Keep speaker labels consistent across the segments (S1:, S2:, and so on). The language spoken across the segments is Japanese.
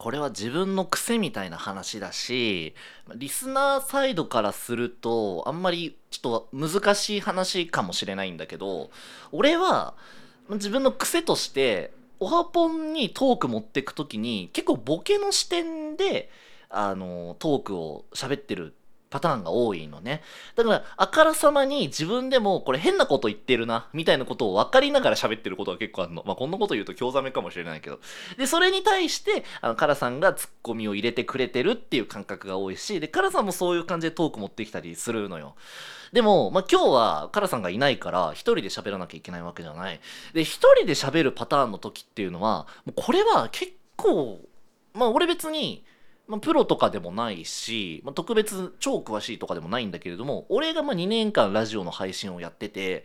S1: これは自分の癖みたいな話だしリスナーサイドからするとあんまりちょっと難しい話かもしれないんだけど俺は自分の癖としてオハポンにトーク持ってく時に結構ボケの視点であのトークを喋ってるパターンが多いのね。だから、あからさまに自分でもこれ変なこと言ってるな、みたいなことを分かりながら喋ってることが結構あるの。まあ、こんなこと言うと興ざめかもしれないけど。で、それに対して、あの、カラさんがツッコミを入れてくれてるっていう感覚が多いし、で、カラさんもそういう感じでトーク持ってきたりするのよ。でも、まあ、今日はカラさんがいないから一人で喋らなきゃいけないわけじゃない。で、一人で喋るパターンの時っていうのは、もうこれは結構、まあ俺別に、まあ、プロとかでもないし、まあ、特別超詳しいとかでもないんだけれども俺がまあ2年間ラジオの配信をやってて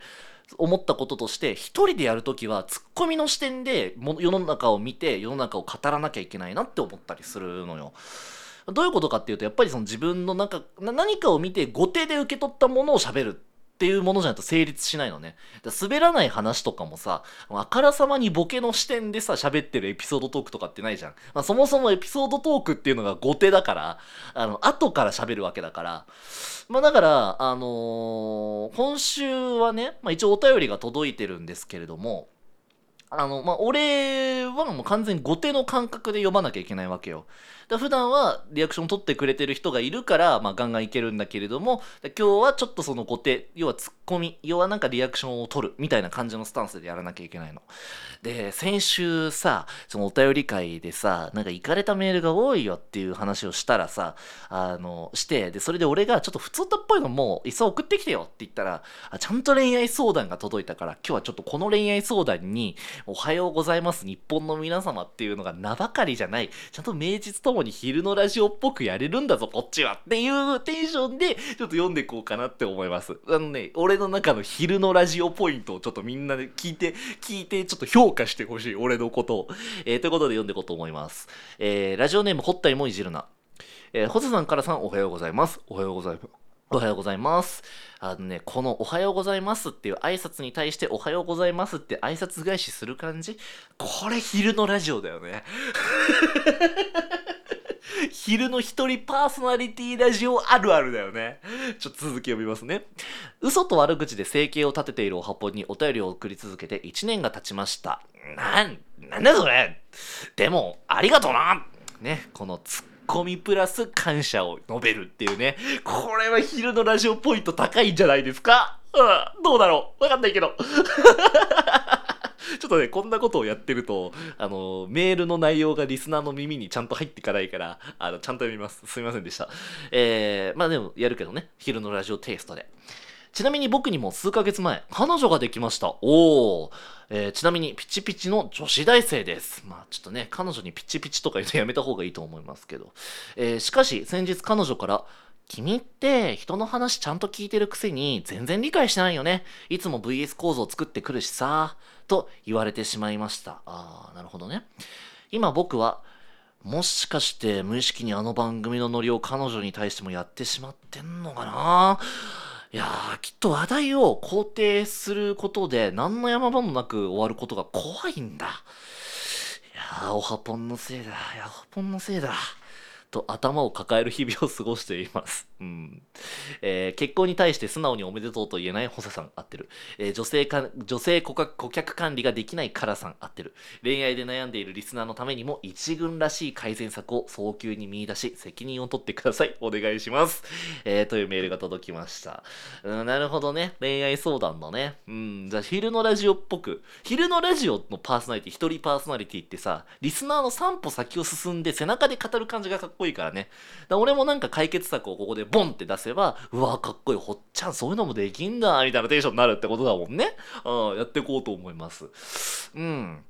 S1: 思ったこととして一人でやるときはツッコミの視点で世の中を見て世の中を語らなきゃいけないなって思ったりするのよ。どういうことかっていうとやっぱりその自分の中何かを見て後手で受け取ったものを喋るっていうものじゃないと成立しないのね。滑らない話とかもさ、あからさまにボケの視点でさ、喋ってるエピソードトークとかってないじゃん。まあ、そもそもエピソードトークっていうのが後手だから、あの、後から喋るわけだから。まあ、だから、あのー、今週はね、まあ、一応お便りが届いてるんですけれども、あの、まあ、俺はもう完全に後手の感覚で読まなきゃいけないわけよ。だ普段はリアクション取ってくれてる人がいるから、まあ、ガンガンいけるんだけれども、今日はちょっとその後手、要はツッコミ、要はなんかリアクションを取るみたいな感じのスタンスでやらなきゃいけないの。で、先週さ、そのお便り会でさ、なんか行かれたメールが多いよっていう話をしたらさ、あの、して、で、それで俺がちょっと普通たっぽいのもう、いっそ送ってきてよって言ったら、あちゃんと恋愛相談が届いたから、今日はちょっとこの恋愛相談に、おはようございます日本の皆様っていうのが名ばかりじゃない、ちゃんと名実ともに昼のラジオっぽくやれるんだぞ、こっちはっていうテンションで、ちょっと読んでいこうかなって思います。あのね、俺の中の昼のラジオポイントをちょっとみんなで聞いて、聞いて、ちょっと評価してほしい、俺のことを。えー、ということで読んでいこうと思います。えー、ラジオネーム、ほったいもいじるな。えー、ホセさんからさん、おはようございます。おはようございます。おはようございます。あのね、このおはようございますっていう挨拶に対しておはようございますって挨拶返しする感じこれ昼のラジオだよね。昼の一人パーソナリティラジオあるあるだよね。ちょっと続き読みますね。嘘と悪口で生計を立てているおはぽにお便りを送り続けて1年が経ちました。なん、なんだそれでも、ありがとうなね、このツッコミプラス感謝を述べるっていうね。これは昼のラジオポイント高いんじゃないですか？うん、どうだろう？わかんないけど。ちょっとね、こんなことをやってると、あの、メールの内容がリスナーの耳にちゃんと入っていかないから、あの、ちゃんと読みます。すみませんでした。えー、まあでも、やるけどね、昼のラジオテイストで。ちなみに僕にも数ヶ月前、彼女ができました。おー。えー、ちなみにピチピチの女子大生です。まあちょっとね、彼女にピチピチとか言うとやめた方がいいと思いますけど。えー、しかし先日彼女から、君って人の話ちゃんと聞いてるくせに全然理解してないよね。いつも VS 構造作ってくるしさ。と言われてしまいました。ああ、なるほどね。今僕は、もしかして無意識にあの番組のノリを彼女に対してもやってしまってんのかな？いやー、きっと話題を肯定することで何の山場もなく終わることが怖いんだ。いやー、おはぽんのせいだ。いや、おはぽんのせいだ。と頭を抱える日々を過ごしています。うん。えー、結婚に対して素直におめでとうと言えない補佐さん、合ってる。えー、女性か、女性顧客顧客管理ができないカラさん、合ってる。恋愛で悩んでいるリスナーのためにも一軍らしい改善策を早急に見出し、責任を取ってください。お願いします。えー、というメールが届きました。うん、なるほどね。恋愛相談のね。うん、じゃあ昼のラジオっぽく。昼のラジオのパーソナリティ、一人パーソナリティってさ、リスナーの3歩先を進んで背中で語る感じがかっこいいからね。だ俺もなんか解決策をここでボンって出せば、うわ、かっこいい、ほっちゃんそういうのもできんだ、みたいなテンションになるってことだもんね。うん、やっていこうと思います。うん。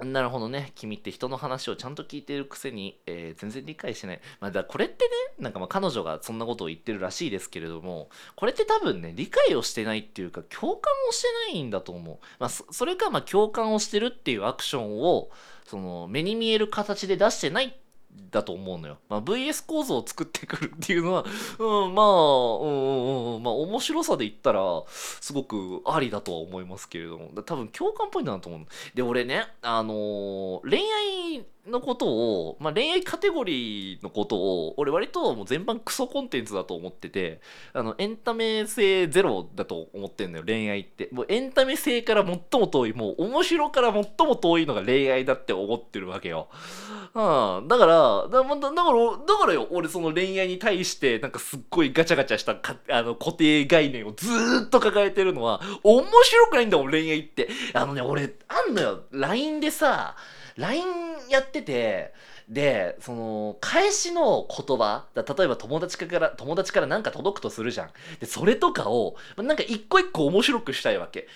S1: なるほどね。君って人の話をちゃんと聞いているくせに、えー、全然理解してない。まあ、だこれってね、なんかまあ彼女がそんなことを言ってるらしいですけれども、これって多分ね、理解をしてないっていうか、共感をしてないんだと思う。まあ、それか、まあ、共感をしてるっていうアクションを、その、目に見える形で出してないだと思うのよ。まあ、VS 構造を作ってくるっていうのは、うん、まあ、うんうん、まあ、面白さで言ったら、すごくありだとは思いますけれども、多分共感ポイントだと思う。で、俺ね、あのー、恋愛のことを、まあ、恋愛カテゴリーのことを俺割ともう全般クソコンテンツだと思っててあのエンタメ性ゼロだと思ってんのよ恋愛って。もうエンタメ性から最も遠いもう面白から最も遠いのが恋愛だって思ってるわけよ、うん、だからだだだからだからよ俺その恋愛に対してなんかすっごいガチャガチャしたかあの固定概念をずっと抱えてるのは面白くないんだもん恋愛って。あのね俺あんのよ。LINE でさ LINE やっててでその返しの言葉だ例えば友達から友達からなんか届くとするじゃん。でそれとかをなんか一個一個面白くしたいわけ。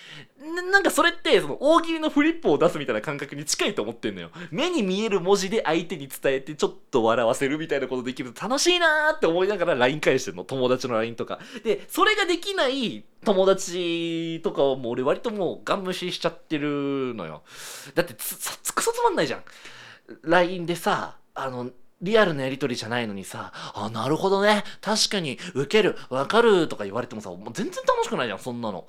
S1: ななんかそれってその大喜利のフリップを出すみたいな感覚に近いと思ってんのよ。目に見える文字で相手に伝えてちょっと笑わせるみたいなことできると楽しいなーって思いながら LINE 返してんの。友達の LINE とか。でそれができない友達とかをもう俺割ともうガン無視しちゃってるのよ。だってつつくそつまんないじゃん。LINE でさあのリアルなやり取りじゃないのにさ、あ、なるほどね。確かに、受ける、わかるとか言われてもさ、もう全然楽しくないじゃん、そんなの。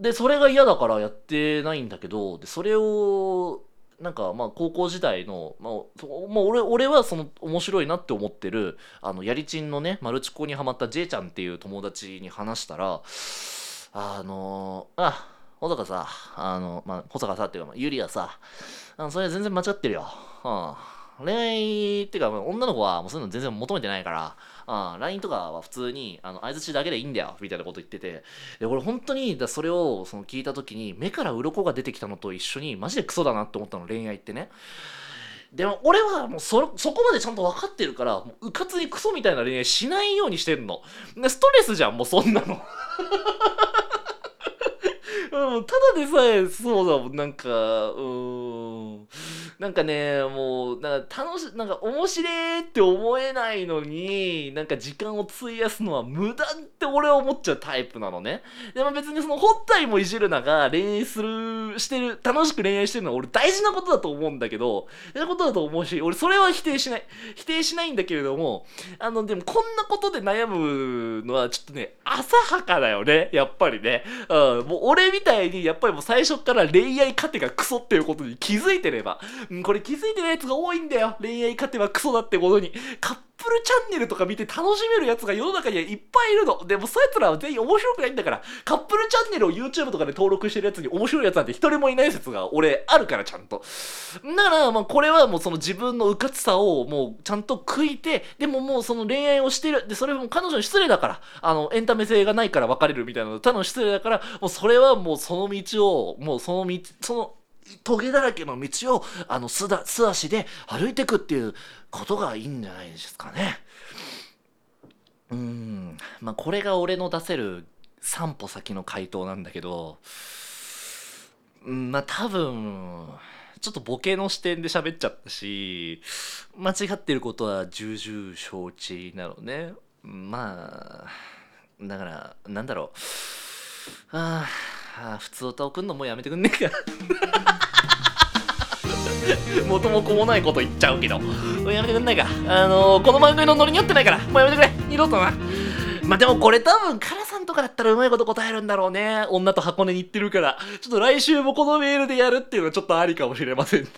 S1: で、それが嫌だからやってないんだけど、で、それを、なんかまあ高校時代の、まあ、まあ、俺俺はその面白いなって思ってるあのやりちんのねマルチコにハマった J ちゃんっていう友達に話したらあのあ保坂さあのまあ保坂さっていうか、まあ、ユリアさあのそれ全然間違ってるよ。うん恋愛っていうか、女の子はもうそういうの全然求めてないから、あ LINE とかは普通に、あの、相づちだけでいいんだよ、みたいなこと言ってて、で、俺本当に、だそれをその聞いた時に、目から鱗が出てきたのと一緒に、マジでクソだなって思ったの、恋愛ってね。でも俺はもうそそこまでちゃんと分かってるからもううかつにクソみたいな恋愛しないようにしてんの。ストレスじゃんもうそんなの。うん、ただでさえそうだもんなんかうん。なんかねもうなんか楽しなんか面白いって思えないのになんか時間を費やすのは無駄って俺は思っちゃうタイプなのね。でも別にその本体もいじるなが恋愛するしてる楽しく恋愛してるのは俺大事なことだと思うんだけど大事なことだと思うし俺それは否定しない。否定しないんだけれどもあのでもこんなことで悩むのはちょっとね浅はかだよね。やっぱりね、うん、もう俺みたいにやっぱりもう最初から恋愛過程がクソっていうことに気づいてれば、うん、これ気づいてないやつが多いんだよ。恋愛過程はクソだってことに。カップルチャンネルとか見て楽しめるやつが世の中にはいっぱいいるの。でもそういうやつらは全員面白くないんだから。カップルチャンネルを YouTube とかで登録してるやつに面白いやつなんて一人もいない説が俺あるからちゃんと。だからまあこれはもうその自分のうかつさをもうちゃんと悔いて。でももうその恋愛をしてる。でそれも彼女に失礼だから。あのエンタメ性がないから別れるみたいなの。ただの失礼だから。もうそれはもうその道をもうその道そのトゲだらけの道をあの素だ素足で歩いていくっていうことがいいんじゃないですかね。うんまあこれが俺の出せる3歩先の回答なんだけど、まあ多分ちょっとボケの視点で喋っちゃったし間違ってることは重々承知なのねまあだからなんだろうあああ普通歌送るのもうやめてくんねえか。元も子もないこと言っちゃうけど。もうやめてくんないか。あのー、この番組のノリに合ってないから。もうやめてくれ。二度となまあでもこれ多分カラさんとかだったらうまいこと答えるんだろうね。女と箱根に行ってるから。ちょっと来週もこのメールでやるっていうのはちょっとありかもしれませんね。